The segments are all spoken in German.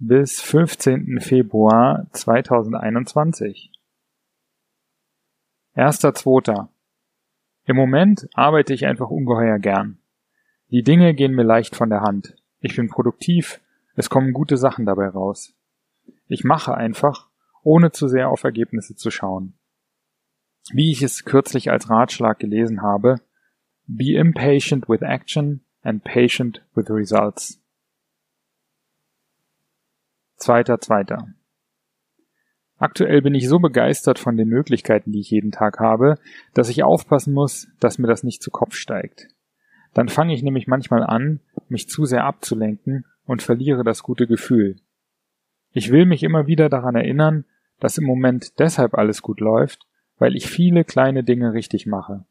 bis 15. Februar 2021. 1.2. Im Moment arbeite ich einfach ungeheuer gern. Die Dinge gehen mir leicht von der Hand. Ich bin produktiv, es kommen gute Sachen dabei raus. Ich mache einfach, ohne zu sehr auf Ergebnisse zu schauen. Wie ich es kürzlich als Ratschlag gelesen habe, be impatient with action and patient with results. Zweiter, zweiter. Aktuell bin ich so begeistert von den Möglichkeiten, die ich jeden Tag habe, dass ich aufpassen muss, dass mir das nicht zu Kopf steigt. Dann fange ich nämlich manchmal an, mich zu sehr abzulenken und verliere das gute Gefühl. Ich will mich immer wieder daran erinnern, dass im Moment deshalb alles gut läuft, weil ich viele kleine Dinge richtig mache.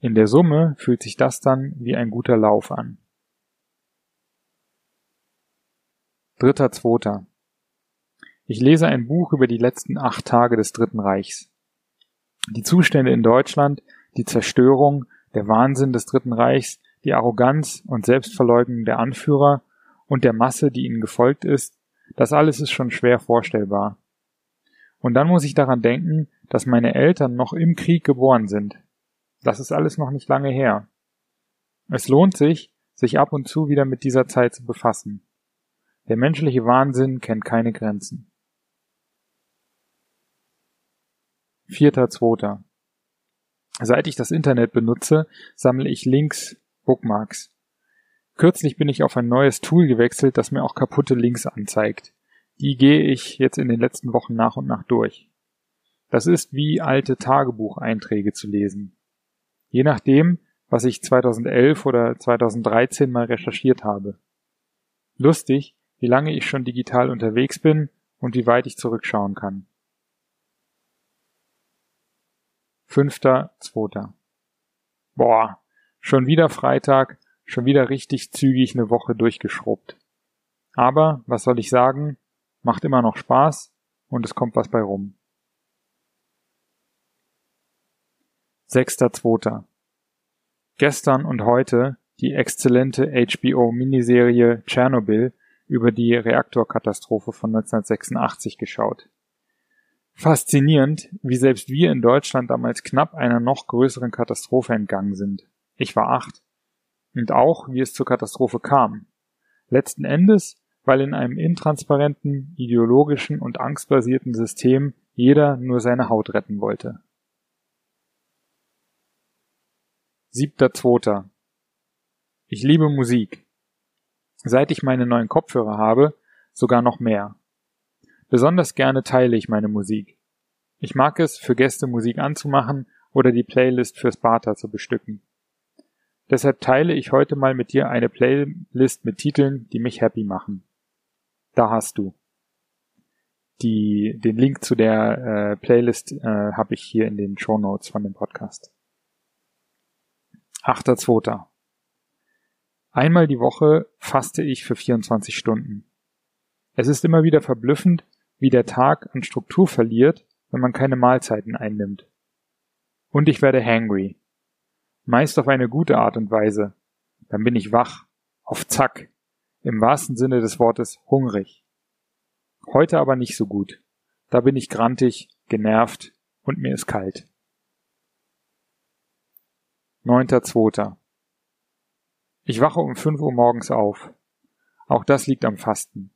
In der Summe fühlt sich das dann wie ein guter Lauf an. Dritter Zweiter. Ich lese ein Buch über die letzten acht Tage des Dritten Reichs. Die Zustände in Deutschland, die Zerstörung, der Wahnsinn des Dritten Reichs, die Arroganz und Selbstverleugnung der Anführer und der Masse, die ihnen gefolgt ist, das alles ist schon schwer vorstellbar. Und dann muss ich daran denken, dass meine Eltern noch im Krieg geboren sind. Das ist alles noch nicht lange her. Es lohnt sich, sich ab und zu wieder mit dieser Zeit zu befassen. Der menschliche Wahnsinn kennt keine Grenzen. Vierter Zweiter. Seit ich das Internet benutze, sammle ich Links, Bookmarks. Kürzlich bin ich auf ein neues Tool gewechselt, das mir auch kaputte Links anzeigt. Die gehe ich jetzt in den letzten Wochen nach und nach durch. Das ist wie alte Tagebucheinträge zu lesen. Je nachdem, was ich 2011 oder 2013 mal recherchiert habe. Lustig, wie lange ich schon digital unterwegs bin und wie weit ich zurückschauen kann. Fünfter, zweiter. Boah, schon wieder Freitag, schon wieder richtig zügig eine Woche durchgeschrubbt. Aber, was soll ich sagen, macht immer noch Spaß und es kommt was bei rum. Sechster, zweiter. Gestern und heute die exzellente HBO-Miniserie Tschernobyl über die Reaktorkatastrophe von 1986 geschaut. Faszinierend, wie selbst wir in Deutschland damals knapp einer noch größeren Katastrophe entgangen sind. Ich war acht. Und auch, wie es zur Katastrophe kam. Letzten Endes, weil in einem intransparenten, ideologischen und angstbasierten System jeder nur seine Haut retten wollte. Siebter Zweiter. Ich liebe Musik. Seit ich meine neuen Kopfhörer habe, sogar noch mehr. Besonders gerne teile ich meine Musik. Ich mag es, für Gäste Musik anzumachen oder die Playlist fürs Bata zu bestücken. Deshalb teile ich heute mal mit dir eine Playlist mit Titeln, die mich happy machen. Da hast du. Die, den Link zu der äh, Playlist äh, habe ich hier in den Show Notes von dem Podcast. 8.2. Einmal die Woche faste ich für 24 Stunden. Es ist immer wieder verblüffend, wie der Tag an Struktur verliert, wenn man keine Mahlzeiten einnimmt. Und ich werde hangry. Meist auf eine gute Art und Weise. Dann bin ich wach, auf Zack, im wahrsten Sinne des Wortes hungrig. Heute aber nicht so gut. Da bin ich grantig, genervt und mir ist kalt. Neunter Zweiter. Ich wache um fünf Uhr morgens auf. Auch das liegt am Fasten.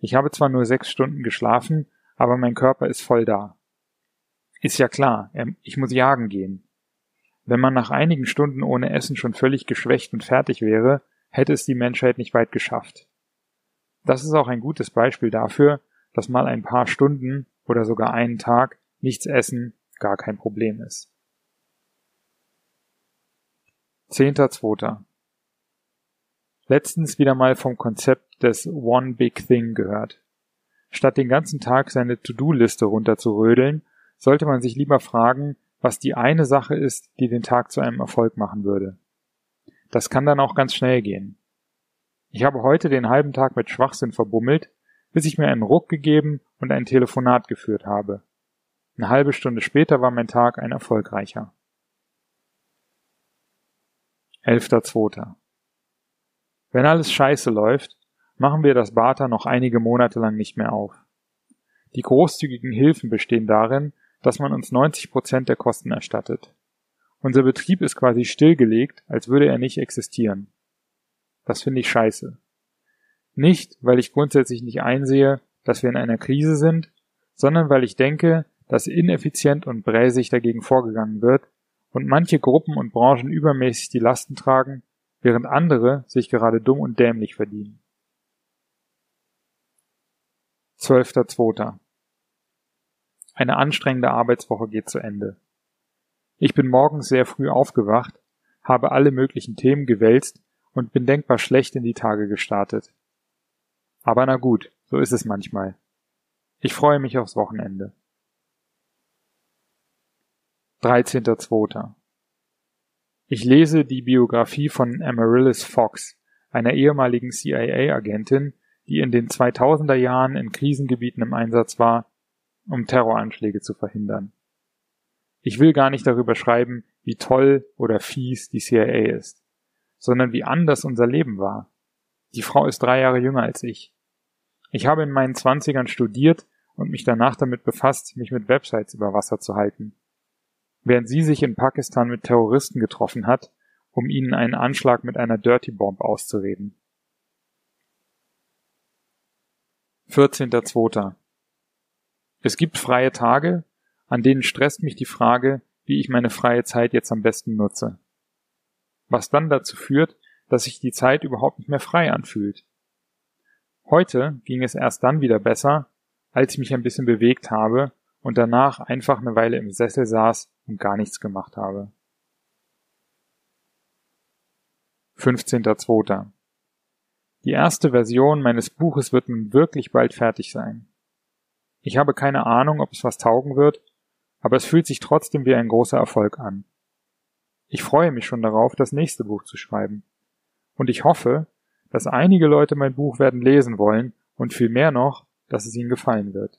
Ich habe zwar nur sechs Stunden geschlafen, aber mein Körper ist voll da. Ist ja klar, ich muss jagen gehen. Wenn man nach einigen Stunden ohne Essen schon völlig geschwächt und fertig wäre, hätte es die Menschheit nicht weit geschafft. Das ist auch ein gutes Beispiel dafür, dass mal ein paar Stunden oder sogar einen Tag nichts essen gar kein Problem ist. Zehnter Zweiter. Letztens wieder mal vom Konzept des One Big Thing gehört. Statt den ganzen Tag seine To-Do-Liste runterzurödeln, sollte man sich lieber fragen, was die eine Sache ist, die den Tag zu einem Erfolg machen würde. Das kann dann auch ganz schnell gehen. Ich habe heute den halben Tag mit Schwachsinn verbummelt, bis ich mir einen Ruck gegeben und ein Telefonat geführt habe. Eine halbe Stunde später war mein Tag ein erfolgreicher. 11.2. Wenn alles scheiße läuft, machen wir das Barter noch einige Monate lang nicht mehr auf. Die großzügigen Hilfen bestehen darin, dass man uns 90 Prozent der Kosten erstattet. Unser Betrieb ist quasi stillgelegt, als würde er nicht existieren. Das finde ich scheiße. Nicht, weil ich grundsätzlich nicht einsehe, dass wir in einer Krise sind, sondern weil ich denke, dass ineffizient und bräsig dagegen vorgegangen wird und manche Gruppen und Branchen übermäßig die Lasten tragen, während andere sich gerade dumm und dämlich verdienen. 12.2. Eine anstrengende Arbeitswoche geht zu Ende. Ich bin morgens sehr früh aufgewacht, habe alle möglichen Themen gewälzt und bin denkbar schlecht in die Tage gestartet. Aber na gut, so ist es manchmal. Ich freue mich aufs Wochenende. 13.2. Ich lese die Biografie von Amaryllis Fox, einer ehemaligen CIA-Agentin, die in den 2000er Jahren in Krisengebieten im Einsatz war, um Terroranschläge zu verhindern. Ich will gar nicht darüber schreiben, wie toll oder fies die CIA ist, sondern wie anders unser Leben war. Die Frau ist drei Jahre jünger als ich. Ich habe in meinen Zwanzigern studiert und mich danach damit befasst, mich mit Websites über Wasser zu halten. Während sie sich in Pakistan mit Terroristen getroffen hat, um ihnen einen Anschlag mit einer Dirty Bomb auszureden. 14.2. Es gibt freie Tage, an denen stresst mich die Frage, wie ich meine freie Zeit jetzt am besten nutze. Was dann dazu führt, dass sich die Zeit überhaupt nicht mehr frei anfühlt. Heute ging es erst dann wieder besser, als ich mich ein bisschen bewegt habe und danach einfach eine Weile im Sessel saß und gar nichts gemacht habe. 15.2. Die erste Version meines Buches wird nun wirklich bald fertig sein. Ich habe keine Ahnung, ob es was taugen wird, aber es fühlt sich trotzdem wie ein großer Erfolg an. Ich freue mich schon darauf, das nächste Buch zu schreiben. Und ich hoffe, dass einige Leute mein Buch werden lesen wollen und viel mehr noch, dass es ihnen gefallen wird.